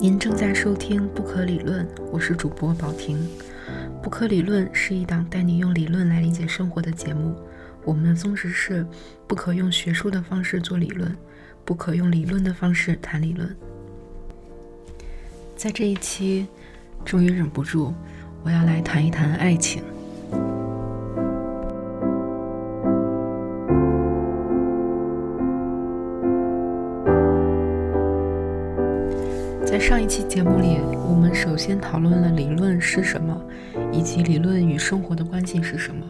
您正在收听《不可理论》，我是主播宝婷。《不可理论》是一档带你用理论来理解生活的节目。我们的宗旨是：不可用学术的方式做理论，不可用理论的方式谈理论。在这一期，终于忍不住，我要来谈一谈爱情。上一期节目里，我们首先讨论了理论是什么，以及理论与生活的关系是什么。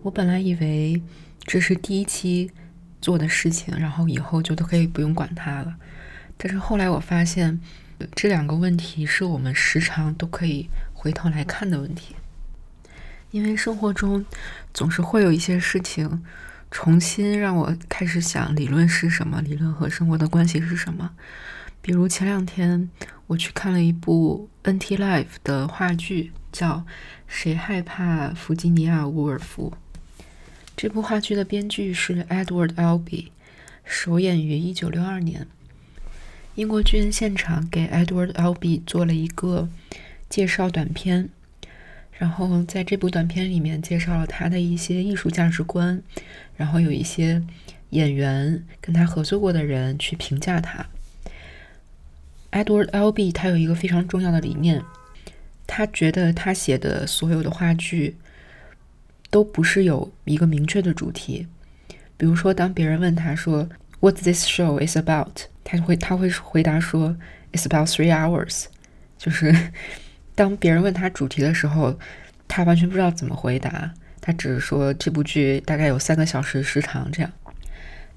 我本来以为这是第一期做的事情，然后以后就都可以不用管它了。但是后来我发现，这两个问题是我们时常都可以回头来看的问题。因为生活中总是会有一些事情，重新让我开始想理论是什么，理论和生活的关系是什么。比如前两天我去看了一部 NT Life 的话剧，叫《谁害怕弗吉尼亚·沃尔夫》。这部话剧的编剧是 Edward Albee，首演于1962年。英国剧院现场给 Edward Albee 做了一个介绍短片，然后在这部短片里面介绍了他的一些艺术价值观，然后有一些演员跟他合作过的人去评价他。Edward Albee 他有一个非常重要的理念，他觉得他写的所有的话剧都不是有一个明确的主题。比如说，当别人问他说 “What this show is about”，他会他会回答说 “It's about three hours”。就是 当别人问他主题的时候，他完全不知道怎么回答，他只是说这部剧大概有三个小时时长这样。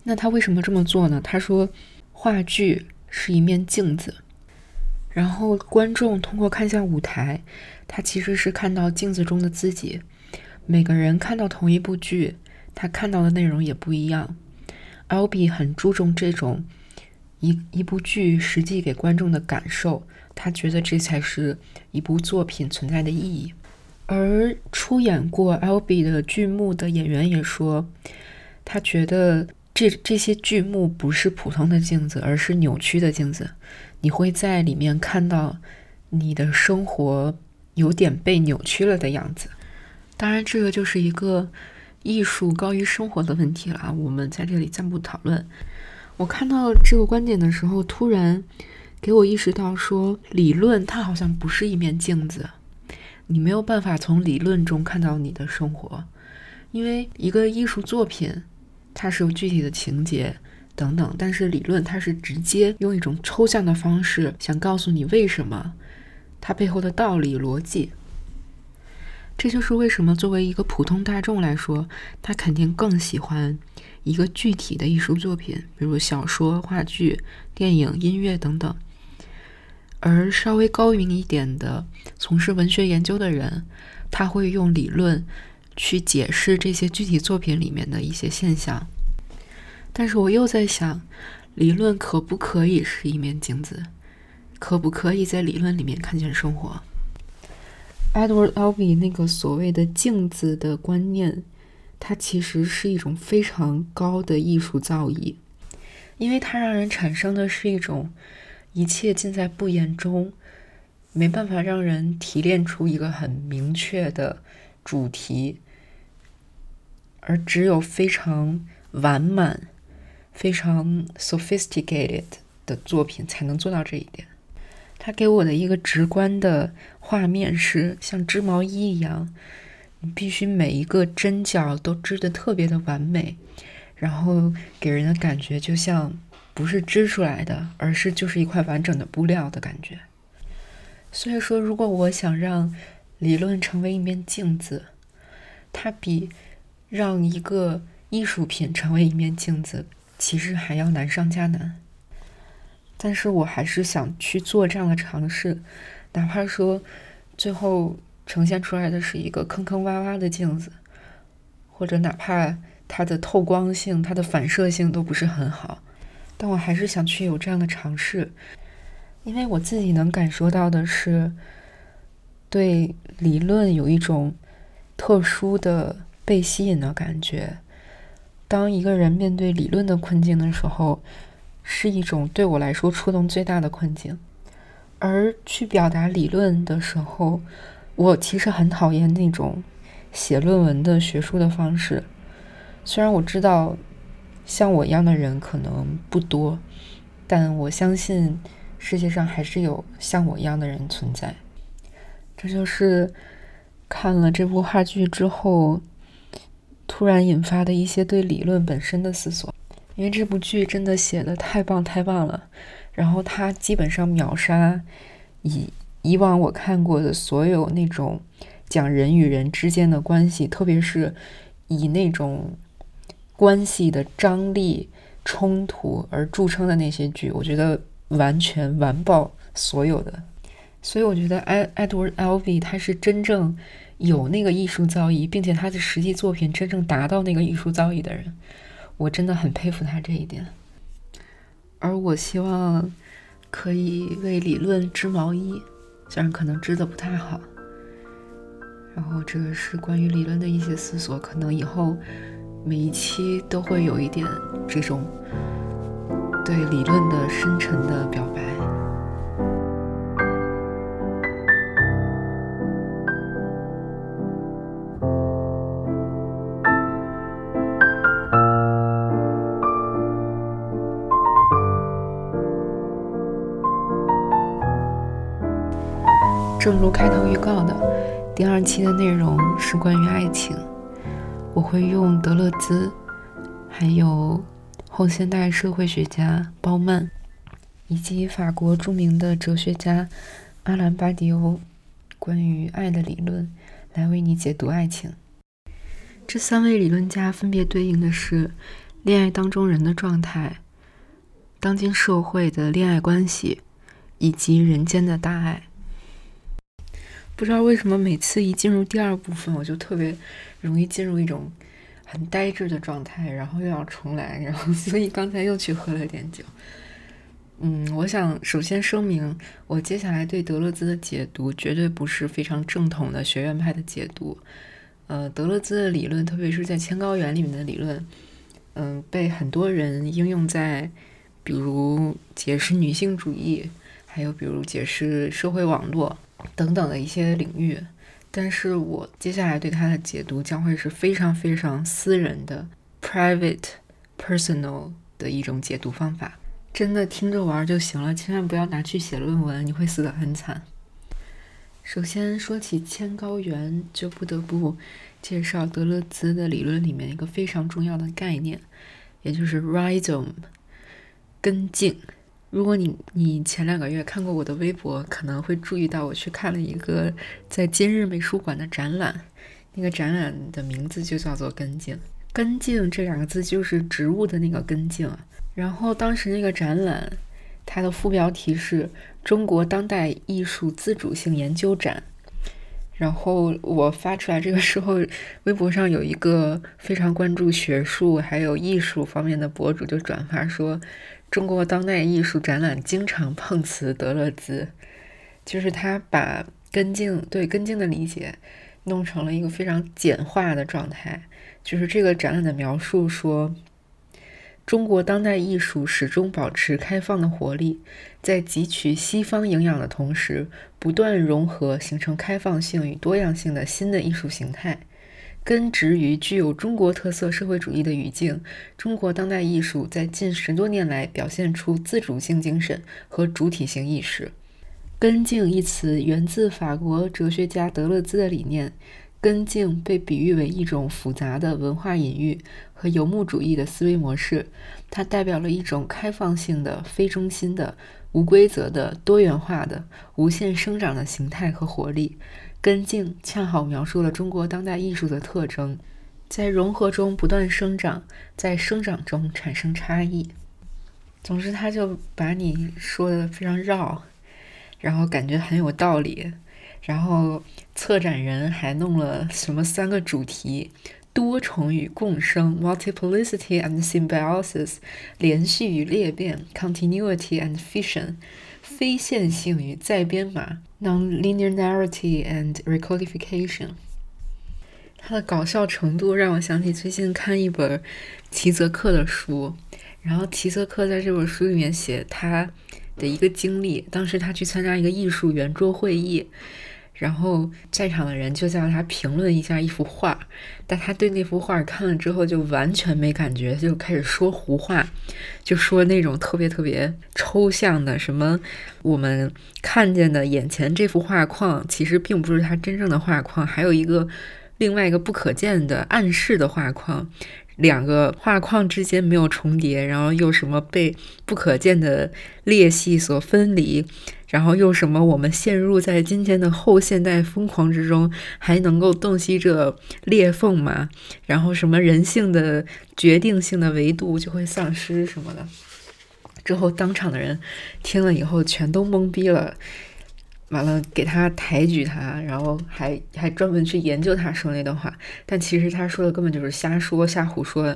那他为什么这么做呢？他说话剧。是一面镜子，然后观众通过看向舞台，他其实是看到镜子中的自己。每个人看到同一部剧，他看到的内容也不一样。Albi 很注重这种一一部剧实际给观众的感受，他觉得这才是一部作品存在的意义。而出演过 Albi 的剧目的演员也说，他觉得。这这些剧目不是普通的镜子，而是扭曲的镜子。你会在里面看到你的生活有点被扭曲了的样子。当然，这个就是一个艺术高于生活的问题了啊。我们在这里暂不讨论。我看到这个观点的时候，突然给我意识到，说理论它好像不是一面镜子，你没有办法从理论中看到你的生活，因为一个艺术作品。它是有具体的情节等等，但是理论它是直接用一种抽象的方式想告诉你为什么，它背后的道理逻辑。这就是为什么作为一个普通大众来说，他肯定更喜欢一个具体的艺术作品，比如小说、话剧、电影、音乐等等。而稍微高明一点的从事文学研究的人，他会用理论。去解释这些具体作品里面的一些现象，但是我又在想，理论可不可以是一面镜子？可不可以在理论里面看见生活？Edward Albee 那个所谓的镜子的观念，它其实是一种非常高的艺术造诣，因为它让人产生的是一种一切尽在不言中，没办法让人提炼出一个很明确的。主题，而只有非常完满、非常 sophisticated 的作品才能做到这一点。他给我的一个直观的画面是像织毛衣一样，你必须每一个针脚都织的特别的完美，然后给人的感觉就像不是织出来的，而是就是一块完整的布料的感觉。所以说，如果我想让理论成为一面镜子，它比让一个艺术品成为一面镜子，其实还要难上加难。但是我还是想去做这样的尝试，哪怕说最后呈现出来的是一个坑坑洼洼的镜子，或者哪怕它的透光性、它的反射性都不是很好，但我还是想去有这样的尝试，因为我自己能感受到的是。对理论有一种特殊的被吸引的感觉。当一个人面对理论的困境的时候，是一种对我来说触动最大的困境。而去表达理论的时候，我其实很讨厌那种写论文的学术的方式。虽然我知道像我一样的人可能不多，但我相信世界上还是有像我一样的人存在。这就是看了这部话剧之后，突然引发的一些对理论本身的思索。因为这部剧真的写的太棒太棒了，然后它基本上秒杀以以往我看过的所有那种讲人与人之间的关系，特别是以那种关系的张力、冲突而著称的那些剧，我觉得完全完爆所有的。所以我觉得埃 Edward ·L·V 他是真正有那个艺术造诣，并且他的实际作品真正达到那个艺术造诣的人。我真的很佩服他这一点，而我希望可以为理论织毛衣，虽然可能织的不太好。然后这个是关于理论的一些思索，可能以后每一期都会有一点这种对理论的深沉的表白。正如开头预告的，第二期的内容是关于爱情。我会用德勒兹，还有后现代社会学家鲍曼，以及法国著名的哲学家阿兰·巴迪欧关于爱的理论来为你解读爱情。这三位理论家分别对应的是恋爱当中人的状态、当今社会的恋爱关系以及人间的大爱。不知道为什么每次一进入第二部分，我就特别容易进入一种很呆滞的状态，然后又要重来，然后 所以刚才又去喝了点酒。嗯，我想首先声明，我接下来对德勒兹的解读绝对不是非常正统的学院派的解读。呃，德勒兹的理论，特别是在千高原里面的理论，嗯，被很多人应用在比如解释女性主义，还有比如解释社会网络。等等的一些领域，但是我接下来对它的解读将会是非常非常私人的、private、personal 的一种解读方法，真的听着玩就行了，千万不要拿去写论文，你会死得很惨。首先说起千高原，就不得不介绍德勒兹的理论里面一个非常重要的概念，也就是 rhizome 根茎。如果你你前两个月看过我的微博，可能会注意到我去看了一个在今日美术馆的展览，那个展览的名字就叫做“根茎”。根茎这两个字就是植物的那个根茎。然后当时那个展览，它的副标题是“中国当代艺术自主性研究展”。然后我发出来这个时候，微博上有一个非常关注学术还有艺术方面的博主就转发说。中国当代艺术展览经常碰瓷德勒兹，就是他把根茎对根茎的理解弄成了一个非常简化的状态。就是这个展览的描述说，中国当代艺术始终保持开放的活力，在汲取西方营养的同时，不断融合，形成开放性与多样性的新的艺术形态。根植于具有中国特色社会主义的语境，中国当代艺术在近十多年来表现出自主性精神和主体性意识。根茎一词源自法国哲学家德勒兹的理念，根茎被比喻为一种复杂的文化隐喻和游牧主义的思维模式，它代表了一种开放性的、非中心的、无规则的、多元化的、无限生长的形态和活力。根茎恰好描述了中国当代艺术的特征，在融合中不断生长，在生长中产生差异。总之，他就把你说的非常绕，然后感觉很有道理。然后策展人还弄了什么三个主题：多重与共生 （multiplicity and symbiosis）、连续与裂变 （continuity and fission）、非线性与再编码。Non-linearity and recodification，它的搞笑程度让我想起最近看一本齐泽克的书，然后齐泽克在这本书里面写他的一个经历。当时他去参加一个艺术圆桌会议。然后在场的人就叫他评论一下一幅画，但他对那幅画看了之后就完全没感觉，就开始说胡话，就说那种特别特别抽象的什么我们看见的眼前这幅画框其实并不是他真正的画框，还有一个另外一个不可见的暗示的画框，两个画框之间没有重叠，然后又什么被不可见的裂隙所分离。然后又什么？我们陷入在今天的后现代疯狂之中，还能够洞悉这裂缝吗？然后什么人性的决定性的维度就会丧失什么的？之后当场的人听了以后全都懵逼了，完了给他抬举他，然后还还专门去研究他说那段话，但其实他说的根本就是瞎说瞎胡说。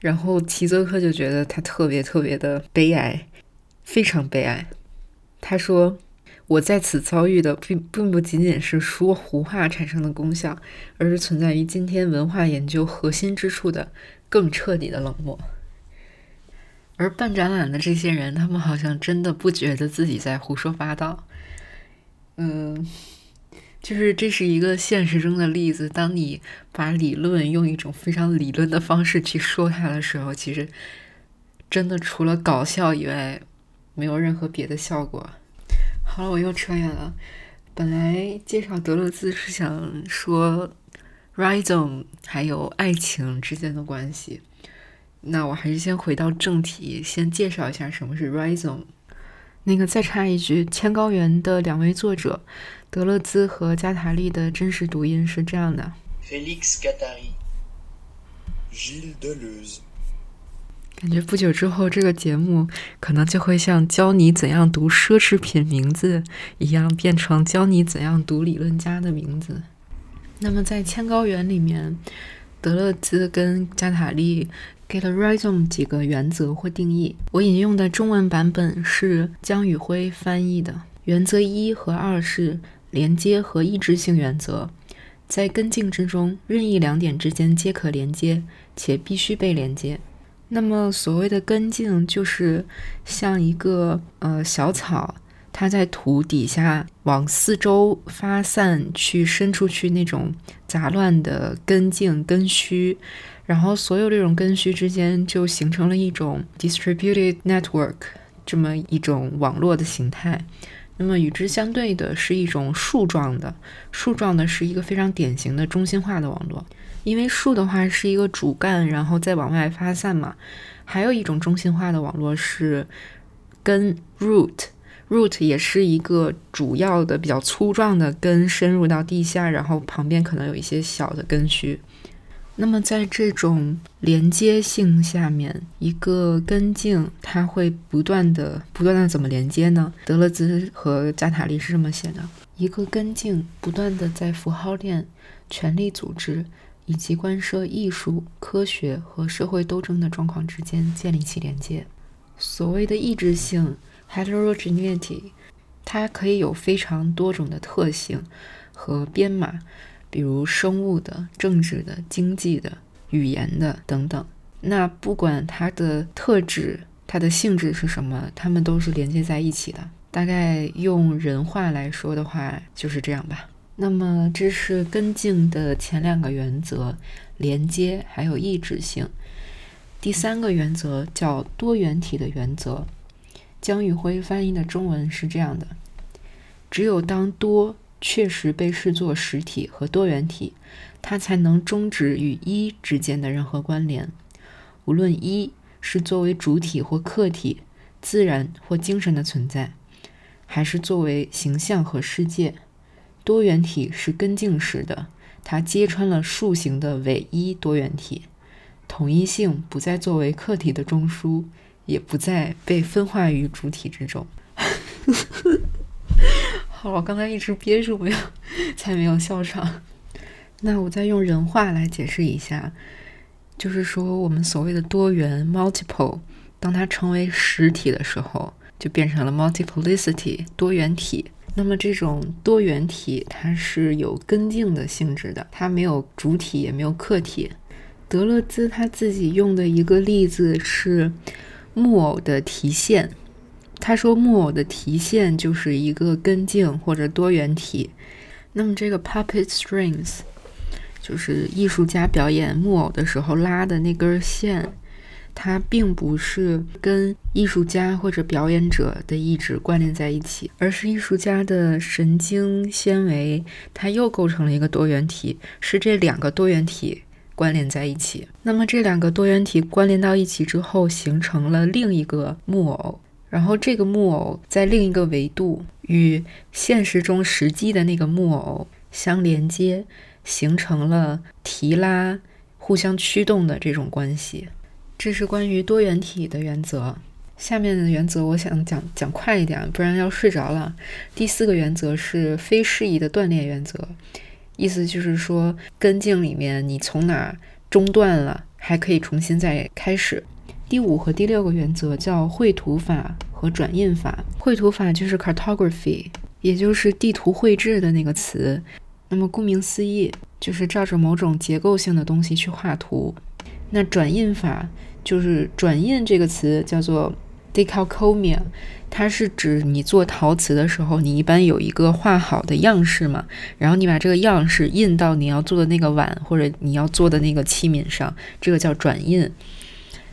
然后齐泽克就觉得他特别特别的悲哀，非常悲哀。他说：“我在此遭遇的并并不仅仅是说胡话产生的功效，而是存在于今天文化研究核心之处的更彻底的冷漠。而办展览的这些人，他们好像真的不觉得自己在胡说八道。嗯，就是这是一个现实中的例子。当你把理论用一种非常理论的方式去说它的时候，其实真的除了搞笑以外。”没有任何别的效果。好了，我又扯远了。本来介绍德勒兹是想说 rhizom 还有爱情之间的关系。那我还是先回到正题，先介绍一下什么是 rhizom。那个再插一句，《千高原》的两位作者德勒兹和加塔利的真实读音是这样的：Felix Gattari，Gilles Deleuze。感觉不久之后，这个节目可能就会像教你怎样读奢侈品名字一样，变成教你怎样读理论家的名字。那么，在《千高原》里面，德勒兹跟加塔利给了 rhizome 几个原则或定义。我引用的中文版本是江宇辉翻译的。原则一和二是连接和抑制性原则，在根茎之中，任意两点之间皆可连接，且必须被连接。那么，所谓的根茎就是像一个呃小草，它在土底下往四周发散去伸出去那种杂乱的根茎根须，然后所有这种根须之间就形成了一种 distributed network 这么一种网络的形态。那么与之相对的是一种树状的，树状的是一个非常典型的中心化的网络。因为树的话是一个主干，然后再往外发散嘛。还有一种中心化的网络是根 （root），root 也是一个主要的、比较粗壮的根，深入到地下，然后旁边可能有一些小的根须。那么在这种连接性下面，一个根茎它会不断的、不断的怎么连接呢？德勒兹和加塔利是这么写的：一个根茎不断的在符号链、权力组织。以及关涉艺术、科学和社会斗争的状况之间建立起连接。所谓的意志性 （heterogeneity），它可以有非常多种的特性和编码，比如生物的、政治的、经济的、语言的等等。那不管它的特质、它的性质是什么，它们都是连接在一起的。大概用人话来说的话，就是这样吧。那么，这是根茎的前两个原则：连接还有抑制性。第三个原则叫多元体的原则。江宇辉翻译的中文是这样的：只有当多确实被视作实体和多元体，它才能终止与一之间的任何关联。无论一是作为主体或客体、自然或精神的存在，还是作为形象和世界。多元体是根茎式的，它揭穿了树形的唯一多元体。统一性不再作为客体的中枢，也不再被分化于主体之中。好，我刚才一直憋住没有，才没有笑场。那我再用人话来解释一下，就是说我们所谓的多元 （multiple），当它成为实体的时候，就变成了 multiplicity 多元体。那么这种多元体它是有根茎的性质的，它没有主体也没有客体。德勒兹他自己用的一个例子是木偶的提线，他说木偶的提线就是一个根茎或者多元体。那么这个 puppet strings 就是艺术家表演木偶的时候拉的那根线。它并不是跟艺术家或者表演者的意志关联在一起，而是艺术家的神经纤维，它又构成了一个多元体，是这两个多元体关联在一起。那么这两个多元体关联到一起之后，形成了另一个木偶，然后这个木偶在另一个维度与现实中实际的那个木偶相连接，形成了提拉、互相驱动的这种关系。这是关于多元体的原则。下面的原则我想讲讲快一点，不然要睡着了。第四个原则是非适宜的锻炼原则，意思就是说根茎里面你从哪中断了，还可以重新再开始。第五和第六个原则叫绘图法和转印法。绘图法就是 cartography，也就是地图绘制的那个词。那么顾名思义，就是照着某种结构性的东西去画图。那转印法。就是转印这个词叫做 decalcomia，它是指你做陶瓷的时候，你一般有一个画好的样式嘛，然后你把这个样式印到你要做的那个碗或者你要做的那个器皿上，这个叫转印。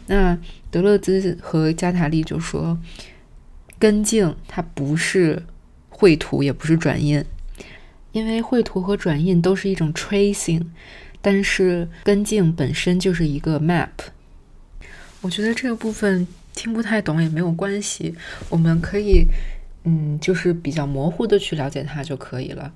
那德勒兹和加塔利就说，根茎它不是绘图，也不是转印，因为绘图和转印都是一种 tracing，但是根茎本身就是一个 map。我觉得这个部分听不太懂也没有关系，我们可以，嗯，就是比较模糊的去了解它就可以了。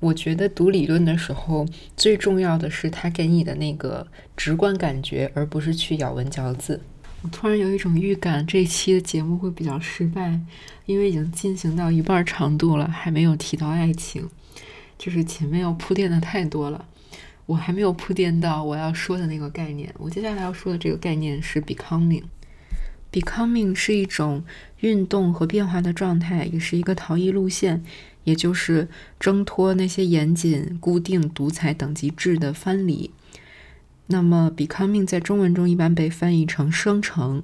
我觉得读理论的时候，最重要的是它给你的那个直观感觉，而不是去咬文嚼字。我突然有一种预感，这期的节目会比较失败，因为已经进行到一半长度了，还没有提到爱情，就是前面要铺垫的太多了。我还没有铺垫到我要说的那个概念。我接下来要说的这个概念是 becoming。becoming 是一种运动和变化的状态，也是一个逃逸路线，也就是挣脱那些严谨、固定、独裁等级制的藩篱。那么 becoming 在中文中一般被翻译成生成，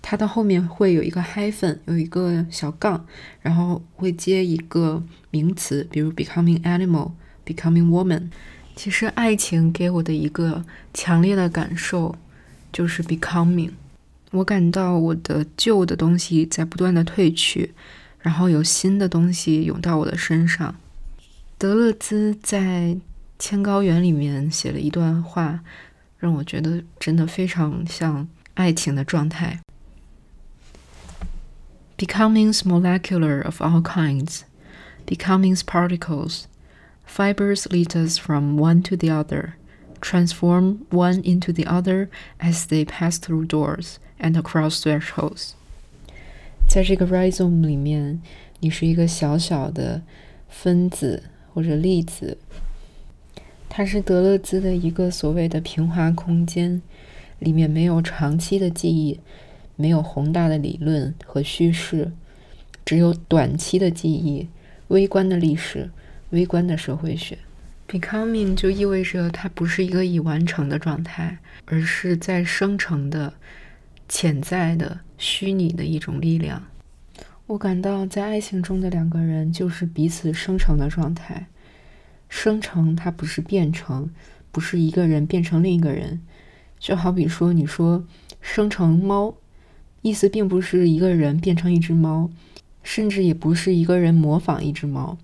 它的后面会有一个 hyphen，有一个小杠，然后会接一个名词，比如 becoming animal，becoming woman。其实，爱情给我的一个强烈的感受就是 becoming。我感到我的旧的东西在不断的褪去，然后有新的东西涌到我的身上。德勒兹在《千高原》里面写了一段话，让我觉得真的非常像爱情的状态。Becoming's molecular of all kinds, becoming's particles. Fibers lead us from one to the other, transform one into the other as they pass through doors and across thresholds。 在这个 rhizome 里面，你是一个小小的分子或者粒子。它是德勒兹的一个所谓的平滑空间，里面没有长期的记忆，没有宏大的理论和叙事，只有短期的记忆、微观的历史。微观的社会学，becoming 就意味着它不是一个已完成的状态，而是在生成的、潜在的、虚拟的一种力量。我感到在爱情中的两个人就是彼此生成的状态。生成它不是变成，不是一个人变成另一个人。就好比说，你说生成猫，意思并不是一个人变成一只猫，甚至也不是一个人模仿一只猫。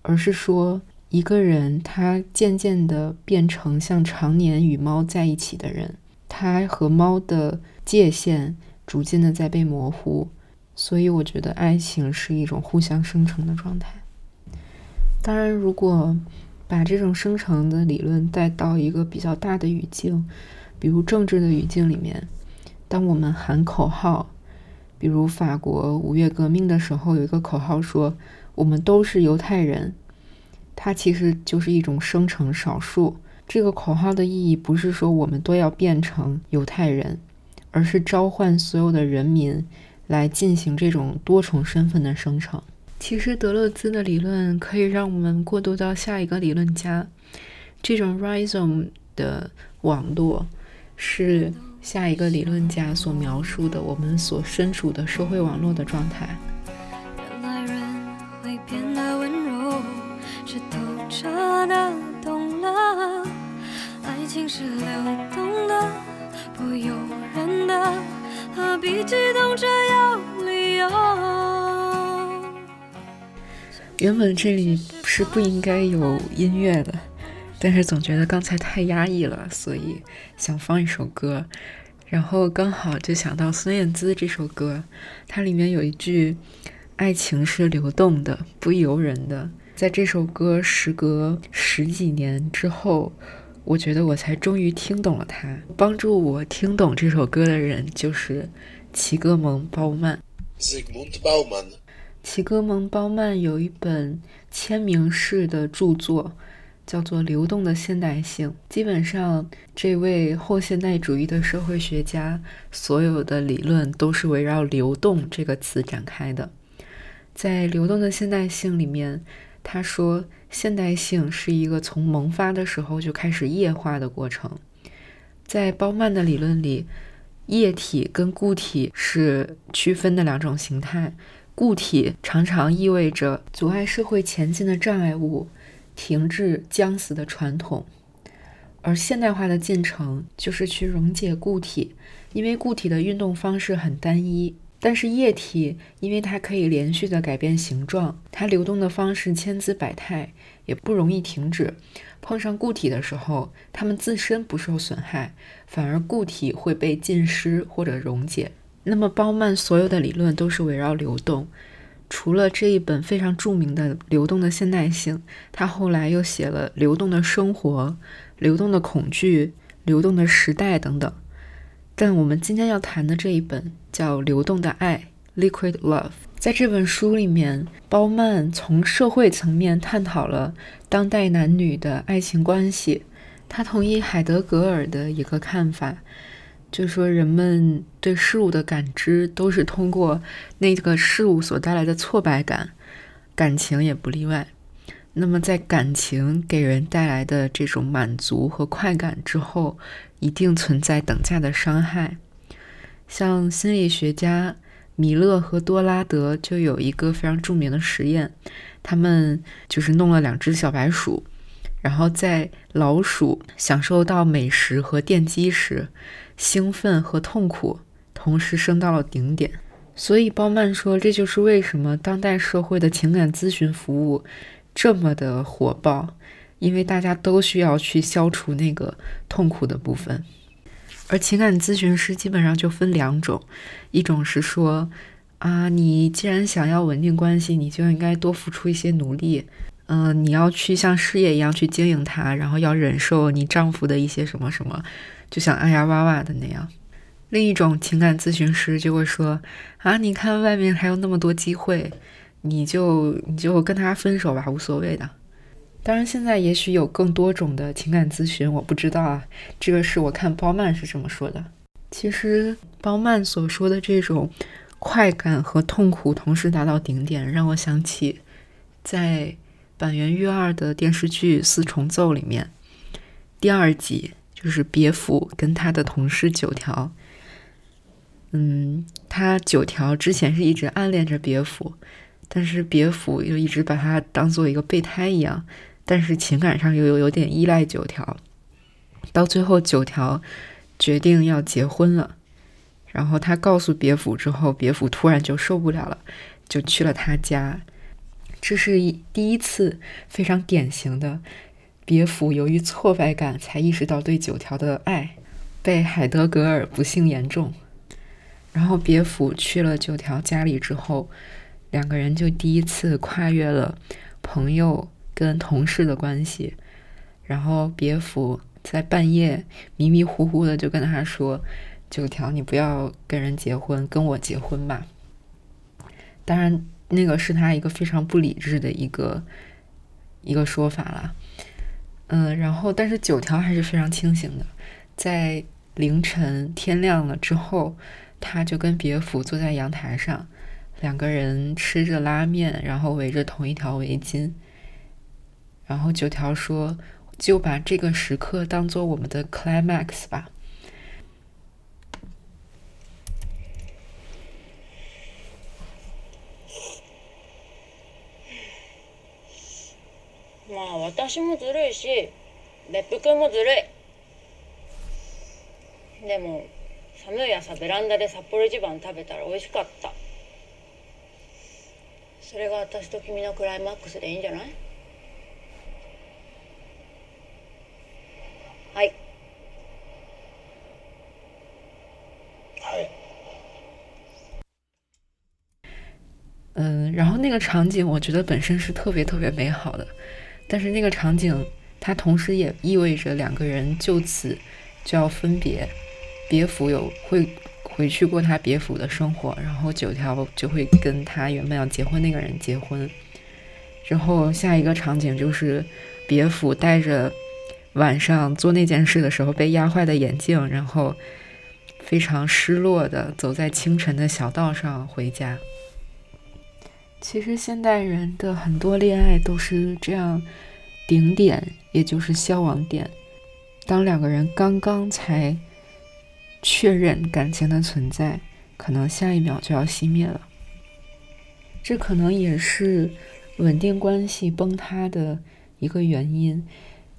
而是说，一个人他渐渐的变成像常年与猫在一起的人，他和猫的界限逐渐的在被模糊。所以，我觉得爱情是一种互相生成的状态。当然，如果把这种生成的理论带到一个比较大的语境，比如政治的语境里面，当我们喊口号，比如法国五月革命的时候有一个口号说。我们都是犹太人，它其实就是一种生成少数。这个口号的意义不是说我们都要变成犹太人，而是召唤所有的人民来进行这种多重身份的生成。其实德勒兹的理论可以让我们过渡到下一个理论家。这种 rhizome 的网络是下一个理论家所描述的我们所身处的社会网络的状态。原来人会变得温柔，是透彻的懂了，爱情是流动的，不由人的，何必激动着要理由？原本这里是不应该有音乐的。但是总觉得刚才太压抑了，所以想放一首歌，然后刚好就想到孙燕姿这首歌，它里面有一句“爱情是流动的，不由人的”。在这首歌时隔十几年之后，我觉得我才终于听懂了它。帮助我听懂这首歌的人就是齐格蒙·鲍曼。齐格蒙·鲍曼有一本签名式的著作。叫做流动的现代性。基本上，这位后现代主义的社会学家所有的理论都是围绕“流动”这个词展开的。在流动的现代性里面，他说，现代性是一个从萌发的时候就开始液化的过程。在鲍曼的理论里，液体跟固体是区分的两种形态。固体常常意味着阻碍社会前进的障碍物。停滞僵死的传统，而现代化的进程就是去溶解固体，因为固体的运动方式很单一。但是液体，因为它可以连续的改变形状，它流动的方式千姿百态，也不容易停止。碰上固体的时候，它们自身不受损害，反而固体会被浸湿或者溶解。那么，鲍曼所有的理论都是围绕流动。除了这一本非常著名的《流动的现代性》，他后来又写了《流动的生活》《流动的恐惧》《流动的时代》等等。但我们今天要谈的这一本叫《流动的爱》（Liquid Love）。在这本书里面，包曼从社会层面探讨了当代男女的爱情关系。他同意海德格尔的一个看法。就说人们对事物的感知都是通过那个事物所带来的挫败感，感情也不例外。那么在感情给人带来的这种满足和快感之后，一定存在等价的伤害。像心理学家米勒和多拉德就有一个非常著名的实验，他们就是弄了两只小白鼠，然后在老鼠享受到美食和电击时。兴奋和痛苦同时升到了顶点，所以鲍曼说，这就是为什么当代社会的情感咨询服务这么的火爆，因为大家都需要去消除那个痛苦的部分。而情感咨询师基本上就分两种，一种是说，啊，你既然想要稳定关系，你就应该多付出一些努力，嗯，你要去像事业一样去经营它，然后要忍受你丈夫的一些什么什么。就像爱呀哇哇的那样，另一种情感咨询师就会说：“啊，你看外面还有那么多机会，你就你就跟他分手吧，无所谓的。”当然，现在也许有更多种的情感咨询，我不知道啊。这个是我看包曼是这么说的。其实，包曼所说的这种快感和痛苦同时达到顶点，让我想起在板垣育二的电视剧《四重奏》里面第二集。就是别府跟他的同事九条，嗯，他九条之前是一直暗恋着别府，但是别府又一直把他当做一个备胎一样，但是情感上又有有点依赖九条。到最后，九条决定要结婚了，然后他告诉别府之后，别府突然就受不了了，就去了他家。这是一第一次非常典型的。别府由于挫败感，才意识到对九条的爱，被海德格尔不幸言中。然后别府去了九条家里之后，两个人就第一次跨越了朋友跟同事的关系。然后别府在半夜迷迷糊糊的就跟他说：“九条，你不要跟人结婚，跟我结婚吧。”当然，那个是他一个非常不理智的一个一个说法了。嗯，然后但是九条还是非常清醒的，在凌晨天亮了之后，他就跟别府坐在阳台上，两个人吃着拉面，然后围着同一条围巾。然后九条说：“就把这个时刻当做我们的 climax 吧。”ま私もずるいし、レップ君もずるい。でも、寒い朝ベランダで札幌一番食べたら美味しかった。それが私と君のクライマックスでいいんじゃないはいはい嗯，然后那个场景，我觉得本身是特别特别美好的，但是那个场景，它同时也意味着两个人就此就要分别，别府有会 回去过他别府的生活，然后九条就会跟他原本要结婚那个人结婚，之后下一个场景就是别府带着晚上做那件事的时候被压坏的眼镜，然后非常失落的走在清晨的小道上回家。其实现代人的很多恋爱都是这样，顶点也就是消亡点。当两个人刚刚才确认感情的存在，可能下一秒就要熄灭了。这可能也是稳定关系崩塌的一个原因，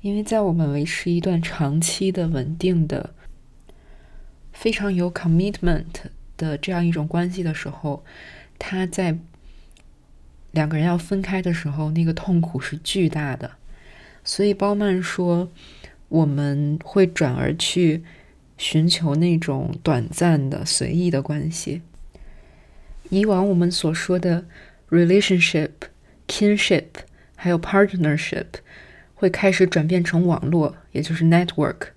因为在我们维持一段长期的稳定的、非常有 commitment 的这样一种关系的时候，他在。两个人要分开的时候，那个痛苦是巨大的，所以包曼说，我们会转而去寻求那种短暂的、随意的关系。以往我们所说的 relationship、kinship 还有 partnership 会开始转变成网络，也就是 network。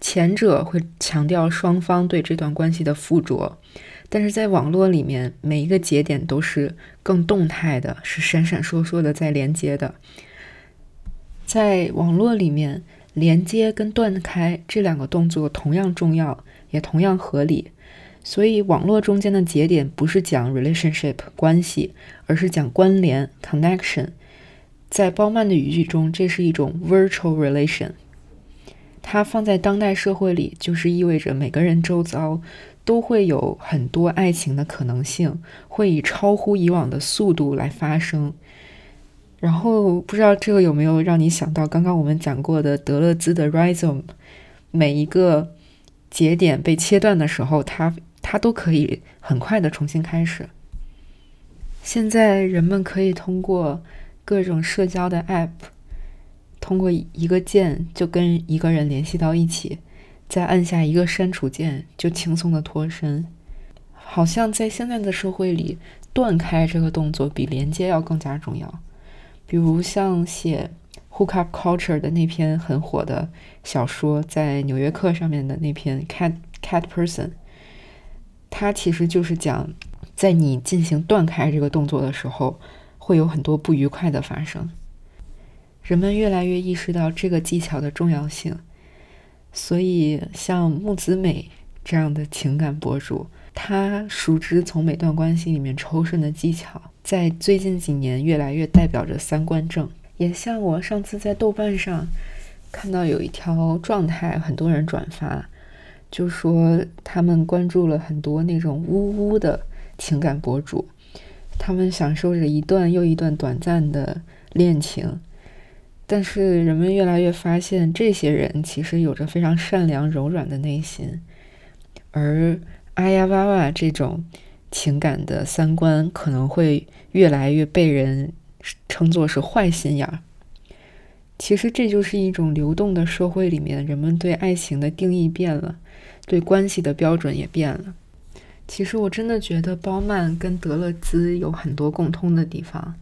前者会强调双方对这段关系的附着。但是在网络里面，每一个节点都是更动态的，是闪闪烁烁的在连接的。在网络里面，连接跟断开这两个动作同样重要，也同样合理。所以，网络中间的节点不是讲 relationship 关系，而是讲关联 connection。在包曼的语句中，这是一种 virtual relation。它放在当代社会里，就是意味着每个人周遭。都会有很多爱情的可能性，会以超乎以往的速度来发生。然后不知道这个有没有让你想到刚刚我们讲过的德勒兹的 rhizome，每一个节点被切断的时候，它它都可以很快的重新开始。现在人们可以通过各种社交的 app，通过一个键就跟一个人联系到一起。再按下一个删除键，就轻松的脱身。好像在现在的社会里，断开这个动作比连接要更加重要。比如像写《Hook Up Culture》的那篇很火的小说，在《纽约客》上面的那篇《Cat Cat Person》，它其实就是讲，在你进行断开这个动作的时候，会有很多不愉快的发生。人们越来越意识到这个技巧的重要性。所以，像木子美这样的情感博主，他熟知从每段关系里面抽身的技巧，在最近几年越来越代表着三观正。也像我上次在豆瓣上看到有一条状态，很多人转发，就说他们关注了很多那种呜呜的情感博主，他们享受着一段又一段短暂的恋情。但是人们越来越发现，这些人其实有着非常善良、柔软的内心，而阿呀哇哇这种情感的三观可能会越来越被人称作是坏心眼儿。其实这就是一种流动的社会里面，人们对爱情的定义变了，对关系的标准也变了。其实我真的觉得包曼跟德勒兹有很多共通的地方。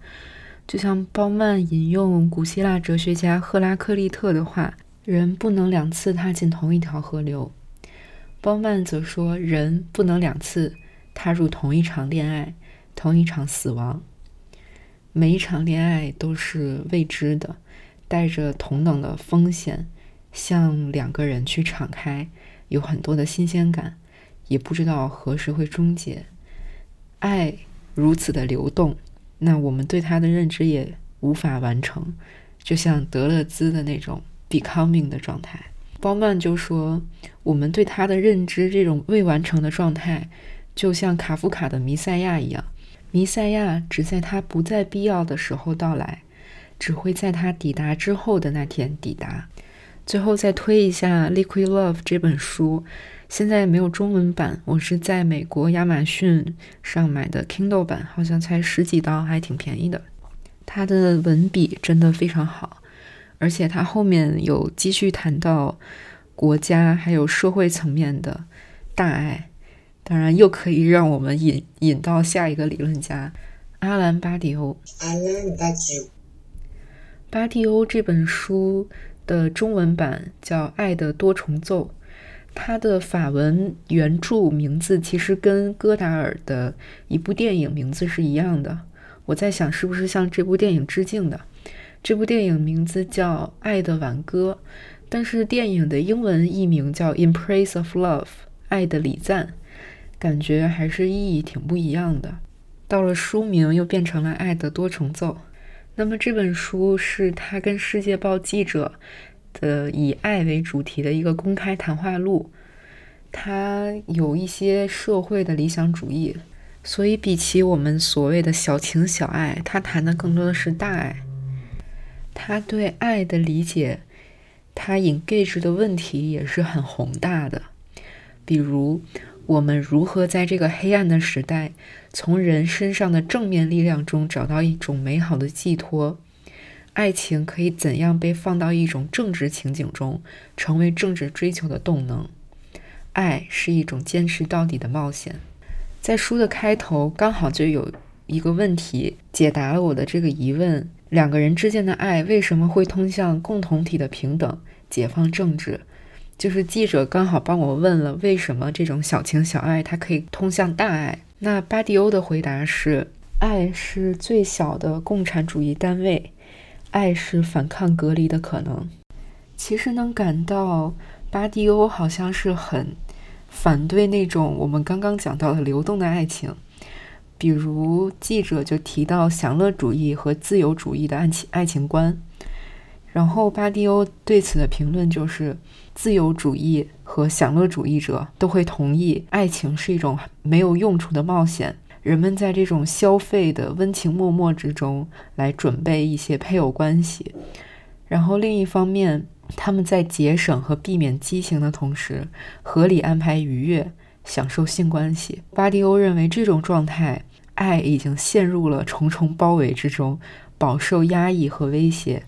就像包曼引用古希腊哲学家赫拉克利特的话：“人不能两次踏进同一条河流。”包曼则说：“人不能两次踏入同一场恋爱，同一场死亡。每一场恋爱都是未知的，带着同等的风险，向两个人去敞开，有很多的新鲜感，也不知道何时会终结。爱如此的流动。”那我们对它的认知也无法完成，就像德勒兹的那种 becoming 的状态。包曼就说，我们对他的认知这种未完成的状态，就像卡夫卡的弥赛亚一样，弥赛亚只在他不再必要的时候到来，只会在他抵达之后的那天抵达。最后再推一下《Liquid Love》这本书，现在没有中文版，我是在美国亚马逊上买的 Kindle 版，好像才十几刀，还挺便宜的。他的文笔真的非常好，而且他后面有继续谈到国家还有社会层面的大爱，当然又可以让我们引引到下一个理论家阿兰巴迪欧。阿兰巴迪欧，巴迪欧这本书。的中文版叫《爱的多重奏》，它的法文原著名字其实跟戈达尔的一部电影名字是一样的。我在想，是不是向这部电影致敬的？这部电影名字叫《爱的挽歌》，但是电影的英文译名叫《In Praise of Love》，爱的礼赞，感觉还是意义挺不一样的。到了书名又变成了《爱的多重奏》。那么这本书是他跟《世界报》记者的以爱为主题的一个公开谈话录，他有一些社会的理想主义，所以比起我们所谓的小情小爱，他谈的更多的是大爱。他对爱的理解，他 engage 的问题也是很宏大的，比如。我们如何在这个黑暗的时代，从人身上的正面力量中找到一种美好的寄托？爱情可以怎样被放到一种政治情景中，成为政治追求的动能？爱是一种坚持到底的冒险。在书的开头，刚好就有一个问题解答了我的这个疑问：两个人之间的爱为什么会通向共同体的平等、解放政治？就是记者刚好帮我问了，为什么这种小情小爱它可以通向大爱？那巴迪欧的回答是：爱是最小的共产主义单位，爱是反抗隔离的可能。其实能感到巴迪欧好像是很反对那种我们刚刚讲到的流动的爱情，比如记者就提到享乐主义和自由主义的爱情爱情观。然后巴迪欧对此的评论就是：自由主义和享乐主义者都会同意，爱情是一种没有用处的冒险。人们在这种消费的温情脉脉之中来准备一些配偶关系。然后另一方面，他们在节省和避免畸形的同时，合理安排愉悦，享受性关系。巴迪欧认为，这种状态，爱已经陷入了重重包围之中，饱受压抑和威胁。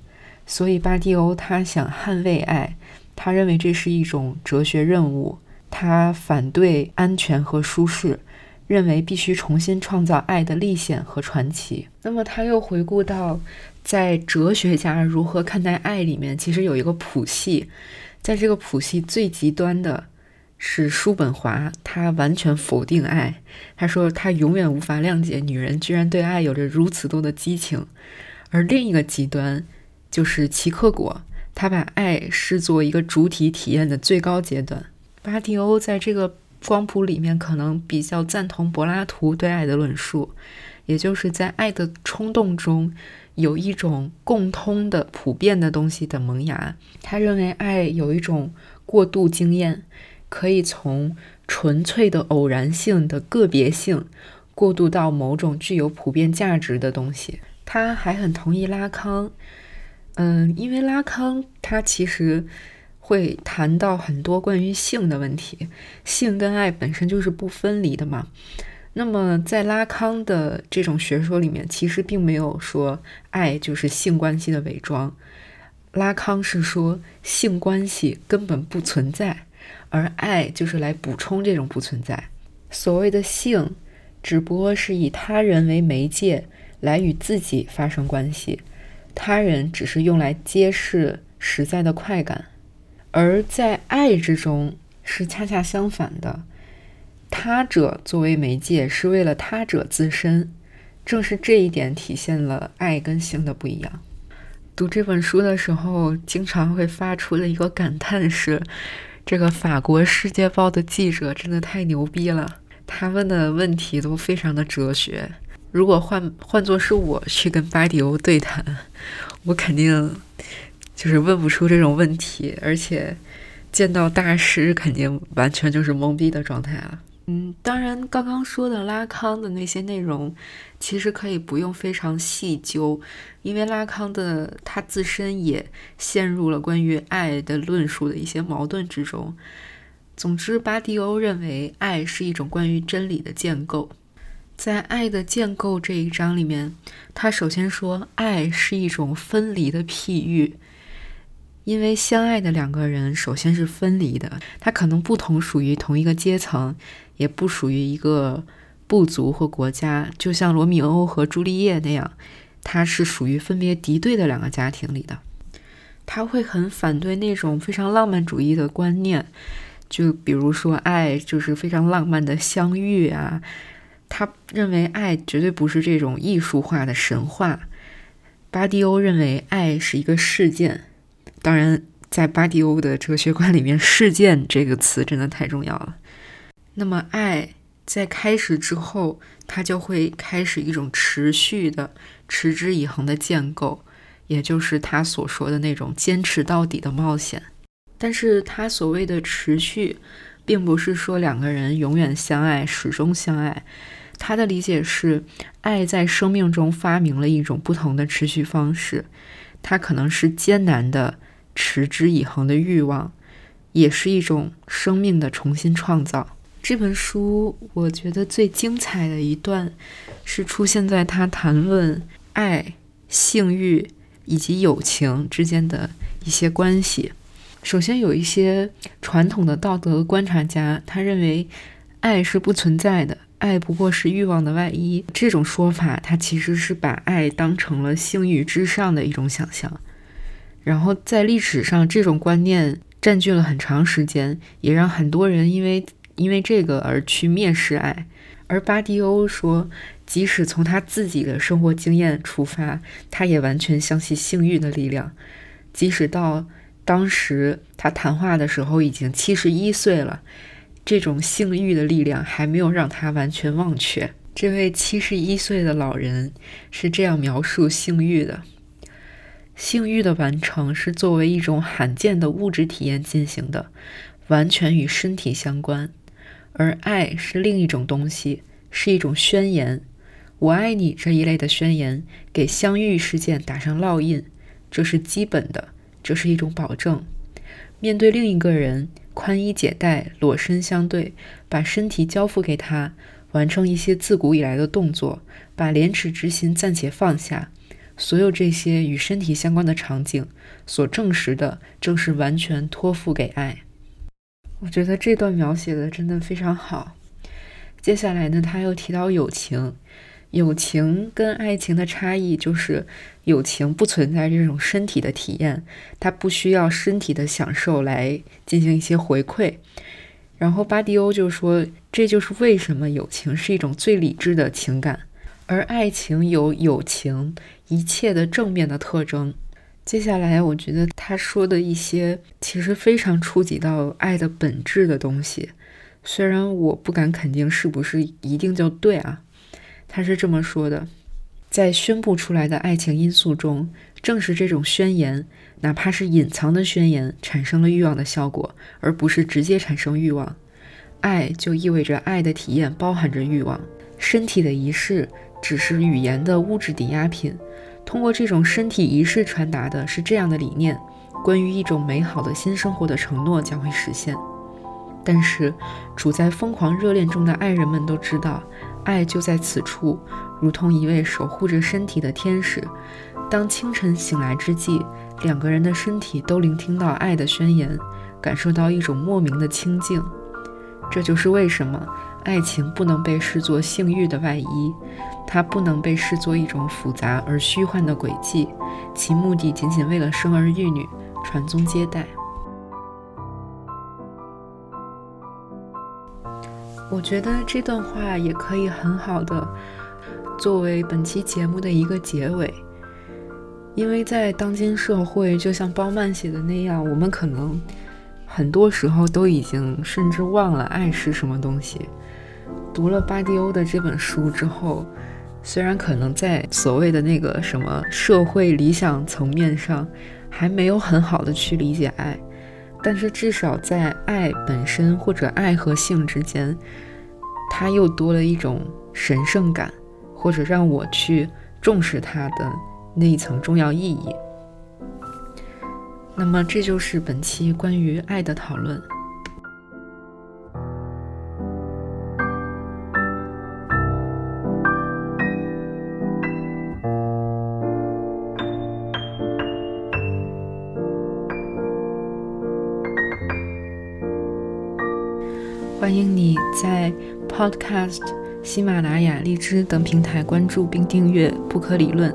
所以巴蒂欧他想捍卫爱，他认为这是一种哲学任务。他反对安全和舒适，认为必须重新创造爱的历险和传奇。那么他又回顾到，在哲学家如何看待爱里面，其实有一个谱系，在这个谱系最极端的是叔本华，他完全否定爱，他说他永远无法谅解女人居然对爱有着如此多的激情，而另一个极端。就是齐克果，他把爱视作一个主体体验的最高阶段。巴蒂欧在这个光谱里面可能比较赞同柏拉图对爱的论述，也就是在爱的冲动中有一种共通的、普遍的东西的萌芽。他认为爱有一种过度经验，可以从纯粹的偶然性的个别性过渡到某种具有普遍价值的东西。他还很同意拉康。嗯，因为拉康他其实会谈到很多关于性的问题，性跟爱本身就是不分离的嘛。那么在拉康的这种学说里面，其实并没有说爱就是性关系的伪装。拉康是说性关系根本不存在，而爱就是来补充这种不存在。所谓的性，只不过是以他人为媒介来与自己发生关系。他人只是用来揭示实在的快感，而在爱之中是恰恰相反的。他者作为媒介是为了他者自身，正是这一点体现了爱跟性的不一样。读这本书的时候，经常会发出的一个感叹是：这个法国《世界报》的记者真的太牛逼了，他问的问题都非常的哲学。如果换换作是我去跟巴迪欧对谈，我肯定就是问不出这种问题，而且见到大师肯定完全就是懵逼的状态啊。嗯，当然，刚刚说的拉康的那些内容，其实可以不用非常细究，因为拉康的他自身也陷入了关于爱的论述的一些矛盾之中。总之，巴蒂欧认为爱是一种关于真理的建构。在《爱的建构》这一章里面，他首先说，爱是一种分离的譬喻。因为相爱的两个人首先是分离的，他可能不同属于同一个阶层，也不属于一个部族或国家，就像罗密欧和朱丽叶那样，他是属于分别敌对的两个家庭里的。他会很反对那种非常浪漫主义的观念，就比如说爱就是非常浪漫的相遇啊，他认为爱绝对不是这种艺术化的神话。巴蒂欧认为爱是一个事件。当然，在巴蒂欧的哲学观里面，“事件”这个词真的太重要了。那么，爱在开始之后，它就会开始一种持续的、持之以恒的建构，也就是他所说的那种坚持到底的冒险。但是他所谓的持续，并不是说两个人永远相爱、始终相爱。他的理解是，爱在生命中发明了一种不同的持续方式，它可能是艰难的。持之以恒的欲望，也是一种生命的重新创造。这本书我觉得最精彩的一段，是出现在他谈论爱、性欲以及友情之间的一些关系。首先，有一些传统的道德观察家，他认为爱是不存在的，爱不过是欲望的外衣。这种说法，他其实是把爱当成了性欲之上的一种想象。然后在历史上，这种观念占据了很长时间，也让很多人因为因为这个而去蔑视爱。而巴蒂欧说，即使从他自己的生活经验出发，他也完全相信性欲的力量。即使到当时他谈话的时候已经七十一岁了，这种性欲的力量还没有让他完全忘却。这位七十一岁的老人是这样描述性欲的。性欲的完成是作为一种罕见的物质体验进行的，完全与身体相关；而爱是另一种东西，是一种宣言。我爱你这一类的宣言，给相遇事件打上烙印，这是基本的，这是一种保证。面对另一个人，宽衣解带，裸身相对，把身体交付给他，完成一些自古以来的动作，把廉耻之心暂且放下。所有这些与身体相关的场景，所证实的正是完全托付给爱。我觉得这段描写的真的非常好。接下来呢，他又提到友情，友情跟爱情的差异就是，友情不存在这种身体的体验，它不需要身体的享受来进行一些回馈。然后巴蒂欧就说，这就是为什么友情是一种最理智的情感。而爱情有友情一切的正面的特征。接下来，我觉得他说的一些其实非常触及到爱的本质的东西，虽然我不敢肯定是不是一定就对啊。他是这么说的：在宣布出来的爱情因素中，正是这种宣言，哪怕是隐藏的宣言，产生了欲望的效果，而不是直接产生欲望。爱就意味着爱的体验包含着欲望，身体的仪式。只是语言的物质抵押品，通过这种身体仪式传达的是这样的理念：关于一种美好的新生活的承诺将会实现。但是，处在疯狂热恋中的爱人们都知道，爱就在此处，如同一位守护着身体的天使。当清晨醒来之际，两个人的身体都聆听到爱的宣言，感受到一种莫名的清静。这就是为什么爱情不能被视作性欲的外衣。它不能被视作一种复杂而虚幻的轨迹，其目的仅仅为了生儿育女、传宗接代。我觉得这段话也可以很好的作为本期节目的一个结尾，因为在当今社会，就像包曼写的那样，我们可能很多时候都已经甚至忘了爱是什么东西。读了巴蒂欧的这本书之后。虽然可能在所谓的那个什么社会理想层面上，还没有很好的去理解爱，但是至少在爱本身或者爱和性之间，它又多了一种神圣感，或者让我去重视它的那一层重要意义。那么，这就是本期关于爱的讨论。欢迎你在 Podcast、喜马拉雅、荔枝等平台关注并订阅不可理论。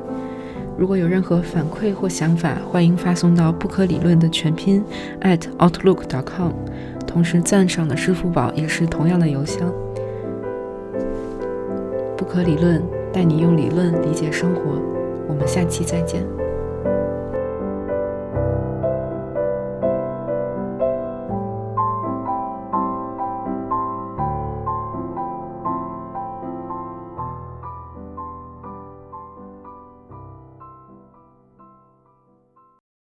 如果有任何反馈或想法，欢迎发送到不可理论的全拼 at outlook.com。同时，赞赏的支付宝也是同样的邮箱。不可理论带你用理论理解生活。我们下期再见。